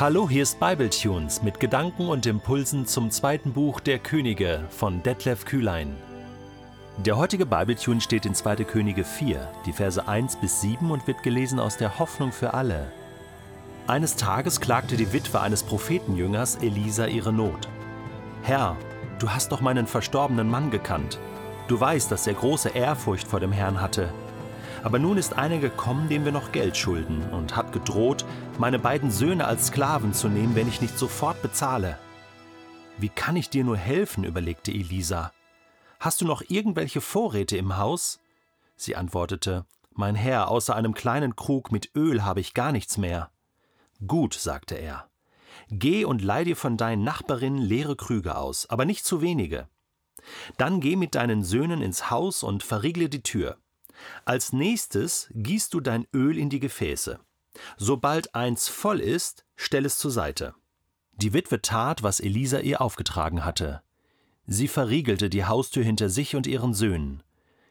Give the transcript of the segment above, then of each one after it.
Hallo, hier ist Bibletunes mit Gedanken und Impulsen zum zweiten Buch der Könige von Detlef Kühlein. Der heutige Bibletune steht in 2. Könige 4, die Verse 1 bis 7 und wird gelesen aus der Hoffnung für alle. Eines Tages klagte die Witwe eines Prophetenjüngers Elisa ihre Not. Herr, du hast doch meinen verstorbenen Mann gekannt. Du weißt, dass er große Ehrfurcht vor dem Herrn hatte aber nun ist einer gekommen, dem wir noch Geld schulden, und hat gedroht, meine beiden Söhne als Sklaven zu nehmen, wenn ich nicht sofort bezahle. Wie kann ich dir nur helfen? überlegte Elisa. Hast du noch irgendwelche Vorräte im Haus? Sie antwortete, Mein Herr, außer einem kleinen Krug mit Öl habe ich gar nichts mehr. Gut, sagte er. Geh und leih dir von deinen Nachbarinnen leere Krüge aus, aber nicht zu wenige. Dann geh mit deinen Söhnen ins Haus und verriegle die Tür. Als nächstes gießt du dein Öl in die Gefäße. Sobald eins voll ist, stell es zur Seite. Die Witwe tat, was Elisa ihr aufgetragen hatte. Sie verriegelte die Haustür hinter sich und ihren Söhnen.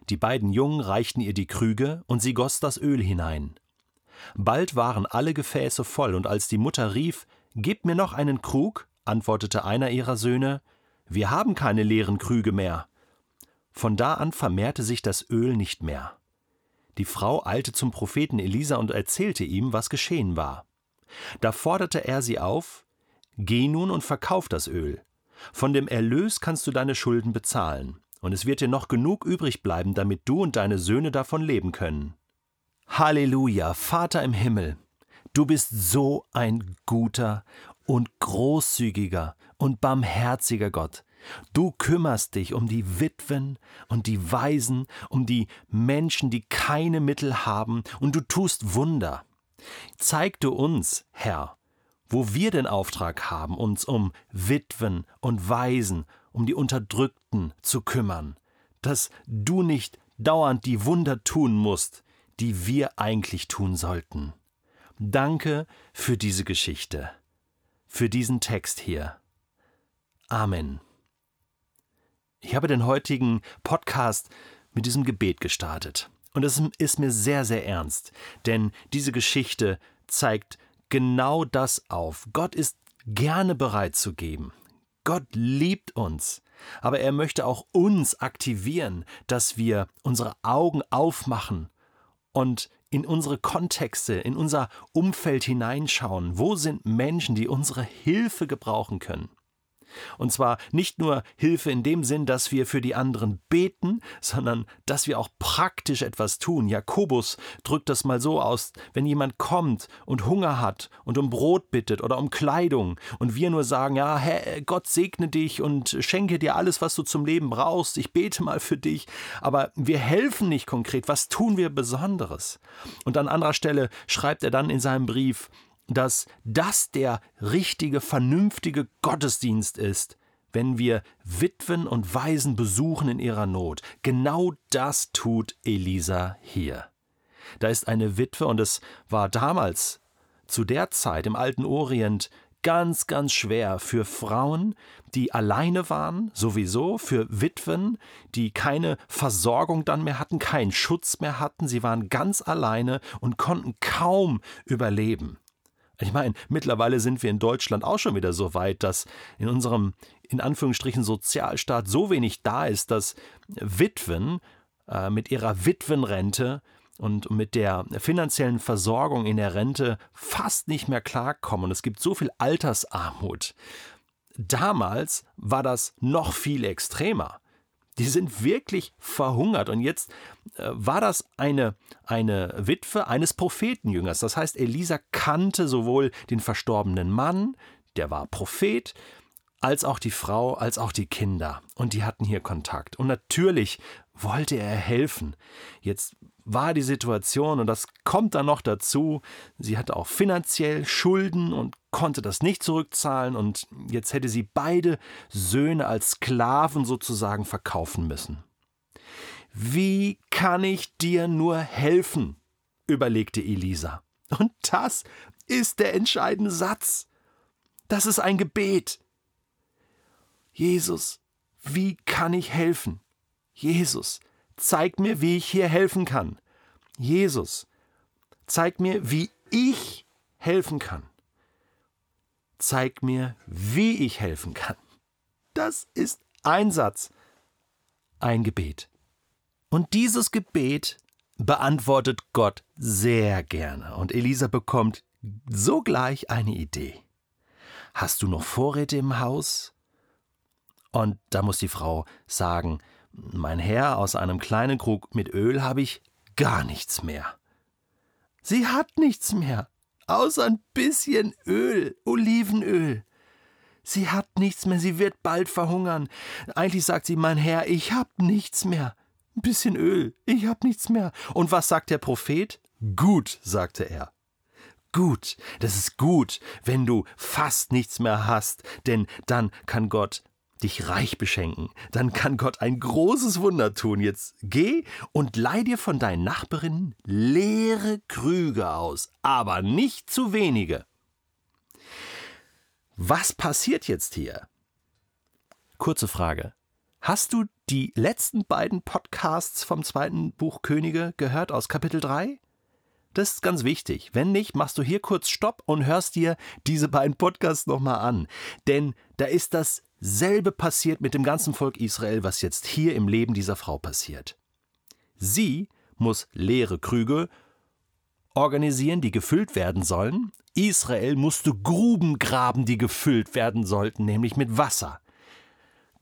Die beiden Jungen reichten ihr die Krüge, und sie goss das Öl hinein. Bald waren alle Gefäße voll, und als die Mutter rief Gib mir noch einen Krug, antwortete einer ihrer Söhne Wir haben keine leeren Krüge mehr. Von da an vermehrte sich das Öl nicht mehr. Die Frau eilte zum Propheten Elisa und erzählte ihm, was geschehen war. Da forderte er sie auf Geh nun und verkauf das Öl. Von dem Erlös kannst du deine Schulden bezahlen, und es wird dir noch genug übrig bleiben, damit du und deine Söhne davon leben können. Halleluja, Vater im Himmel, du bist so ein guter und großzügiger und barmherziger Gott. Du kümmerst dich um die Witwen und die Waisen, um die Menschen, die keine Mittel haben, und du tust Wunder. Zeig du uns, Herr, wo wir den Auftrag haben, uns um Witwen und Waisen, um die Unterdrückten zu kümmern, dass du nicht dauernd die Wunder tun musst, die wir eigentlich tun sollten. Danke für diese Geschichte, für diesen Text hier. Amen. Ich habe den heutigen Podcast mit diesem Gebet gestartet. Und es ist mir sehr, sehr ernst, denn diese Geschichte zeigt genau das auf. Gott ist gerne bereit zu geben. Gott liebt uns, aber er möchte auch uns aktivieren, dass wir unsere Augen aufmachen und in unsere Kontexte, in unser Umfeld hineinschauen. Wo sind Menschen, die unsere Hilfe gebrauchen können? Und zwar nicht nur Hilfe in dem Sinn, dass wir für die anderen beten, sondern dass wir auch praktisch etwas tun. Jakobus drückt das mal so aus, wenn jemand kommt und Hunger hat und um Brot bittet oder um Kleidung und wir nur sagen, ja, Herr, Gott segne dich und schenke dir alles, was du zum Leben brauchst, ich bete mal für dich, aber wir helfen nicht konkret, was tun wir Besonderes? Und an anderer Stelle schreibt er dann in seinem Brief, dass das der richtige, vernünftige Gottesdienst ist, wenn wir Witwen und Waisen besuchen in ihrer Not. Genau das tut Elisa hier. Da ist eine Witwe und es war damals, zu der Zeit im alten Orient, ganz, ganz schwer für Frauen, die alleine waren, sowieso, für Witwen, die keine Versorgung dann mehr hatten, keinen Schutz mehr hatten, sie waren ganz alleine und konnten kaum überleben. Ich meine, mittlerweile sind wir in Deutschland auch schon wieder so weit, dass in unserem, in Anführungsstrichen, Sozialstaat so wenig da ist, dass Witwen äh, mit ihrer Witwenrente und mit der finanziellen Versorgung in der Rente fast nicht mehr klarkommen. Und es gibt so viel Altersarmut. Damals war das noch viel extremer. Die sind wirklich verhungert. Und jetzt äh, war das eine, eine Witwe eines Prophetenjüngers. Das heißt, Elisa kannte sowohl den verstorbenen Mann, der war Prophet, als auch die Frau, als auch die Kinder. Und die hatten hier Kontakt. Und natürlich wollte er helfen. Jetzt war die Situation, und das kommt dann noch dazu, sie hatte auch finanziell Schulden und konnte das nicht zurückzahlen, und jetzt hätte sie beide Söhne als Sklaven sozusagen verkaufen müssen. Wie kann ich dir nur helfen? überlegte Elisa. Und das ist der entscheidende Satz. Das ist ein Gebet. Jesus, wie kann ich helfen? Jesus, zeig mir, wie ich hier helfen kann. Jesus, zeig mir, wie ich helfen kann. zeig mir, wie ich helfen kann. Das ist ein Satz, ein Gebet. Und dieses Gebet beantwortet Gott sehr gerne. Und Elisa bekommt sogleich eine Idee. Hast du noch Vorräte im Haus? Und da muss die Frau sagen, mein Herr, aus einem kleinen Krug mit Öl habe ich gar nichts mehr. Sie hat nichts mehr, außer ein bisschen Öl, Olivenöl. Sie hat nichts mehr, sie wird bald verhungern. Eigentlich sagt sie, mein Herr, ich hab nichts mehr. Ein bisschen Öl, ich hab nichts mehr. Und was sagt der Prophet? Gut, sagte er. Gut, das ist gut, wenn du fast nichts mehr hast, denn dann kann Gott dich reich beschenken. Dann kann Gott ein großes Wunder tun. Jetzt geh und leih dir von deinen Nachbarinnen leere Krüge aus, aber nicht zu wenige. Was passiert jetzt hier? Kurze Frage. Hast du die letzten beiden Podcasts vom zweiten Buch Könige gehört aus Kapitel 3? Das ist ganz wichtig. Wenn nicht, machst du hier kurz Stopp und hörst dir diese beiden Podcasts nochmal an. Denn da ist dasselbe passiert mit dem ganzen Volk Israel, was jetzt hier im Leben dieser Frau passiert. Sie muss leere Krüge organisieren, die gefüllt werden sollen. Israel musste Gruben graben, die gefüllt werden sollten, nämlich mit Wasser.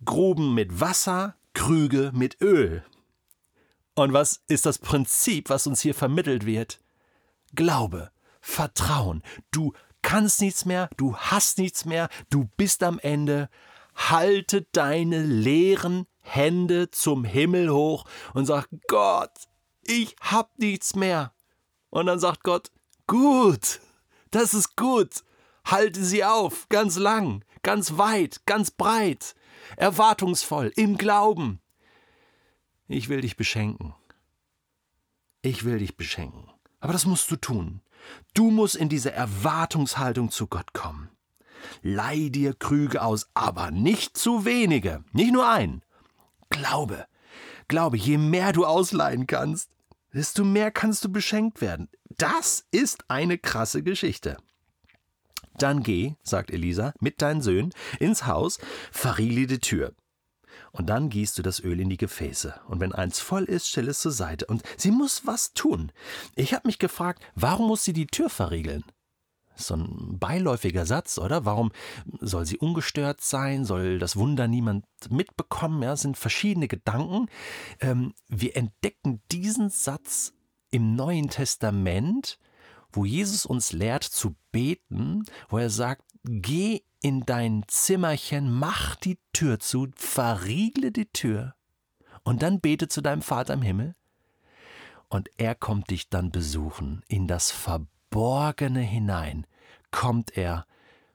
Gruben mit Wasser, Krüge mit Öl. Und was ist das Prinzip, was uns hier vermittelt wird? Glaube, Vertrauen. Du kannst nichts mehr, du hast nichts mehr, du bist am Ende. Halte deine leeren Hände zum Himmel hoch und sag, Gott, ich hab nichts mehr. Und dann sagt Gott, gut, das ist gut. Halte sie auf, ganz lang, ganz weit, ganz breit, erwartungsvoll, im Glauben. Ich will dich beschenken. Ich will dich beschenken. Aber das musst du tun. Du musst in diese Erwartungshaltung zu Gott kommen. Leih dir Krüge aus, aber nicht zu wenige, nicht nur ein. Glaube, glaube, je mehr du ausleihen kannst, desto mehr kannst du beschenkt werden. Das ist eine krasse Geschichte. Dann geh, sagt Elisa, mit deinen Söhnen ins Haus, verriegel die Tür. Und dann gießt du das Öl in die Gefäße. Und wenn eins voll ist, stell es zur Seite. Und sie muss was tun. Ich habe mich gefragt, warum muss sie die Tür verriegeln? So ein beiläufiger Satz, oder? Warum soll sie ungestört sein? Soll das Wunder niemand mitbekommen? Ja, sind verschiedene Gedanken. Ähm, wir entdecken diesen Satz im Neuen Testament, wo Jesus uns lehrt zu beten, wo er sagt, geh in dein Zimmerchen, mach die Tür zu, verriegle die Tür und dann bete zu deinem Vater im Himmel und er kommt dich dann besuchen in das Verbot Verborgene hinein kommt er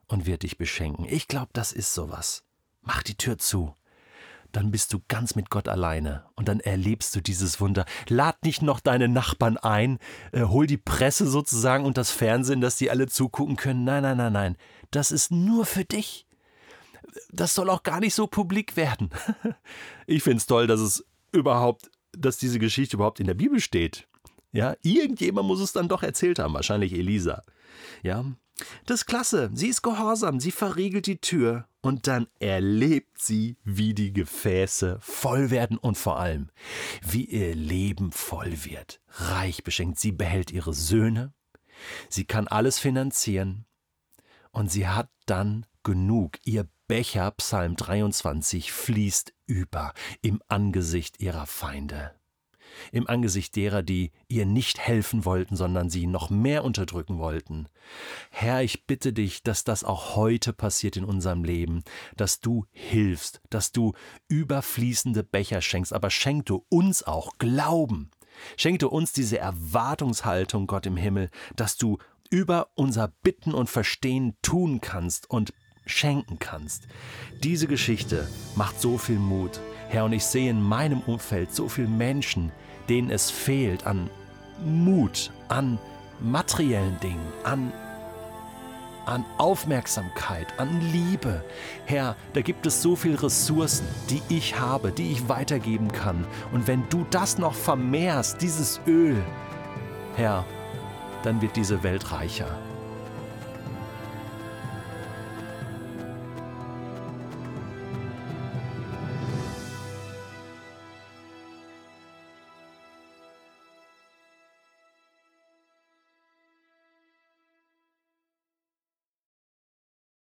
und wird dich beschenken. Ich glaube, das ist sowas. Mach die Tür zu. Dann bist du ganz mit Gott alleine und dann erlebst du dieses Wunder. Lad nicht noch deine Nachbarn ein, äh, hol die Presse sozusagen und das Fernsehen, dass die alle zugucken können. Nein, nein, nein, nein. Das ist nur für dich. Das soll auch gar nicht so publik werden. ich finde es toll, dass es überhaupt, dass diese Geschichte überhaupt in der Bibel steht. Ja, irgendjemand muss es dann doch erzählt haben, wahrscheinlich Elisa. Ja, das ist klasse. Sie ist gehorsam, sie verriegelt die Tür und dann erlebt sie, wie die Gefäße voll werden und vor allem, wie ihr Leben voll wird. Reich beschenkt. Sie behält ihre Söhne, sie kann alles finanzieren und sie hat dann genug. Ihr Becher, Psalm 23, fließt über im Angesicht ihrer Feinde im Angesicht derer, die ihr nicht helfen wollten, sondern sie noch mehr unterdrücken wollten. Herr, ich bitte dich, dass das auch heute passiert in unserem Leben, dass du hilfst, dass du überfließende Becher schenkst, aber schenk du uns auch Glauben. Schenk du uns diese Erwartungshaltung, Gott im Himmel, dass du über unser Bitten und Verstehen tun kannst und schenken kannst. Diese Geschichte macht so viel Mut. Herr, und ich sehe in meinem Umfeld so viele Menschen, denen es fehlt an Mut, an materiellen Dingen, an, an Aufmerksamkeit, an Liebe. Herr, da gibt es so viele Ressourcen, die ich habe, die ich weitergeben kann. Und wenn du das noch vermehrst, dieses Öl, Herr, dann wird diese Welt reicher.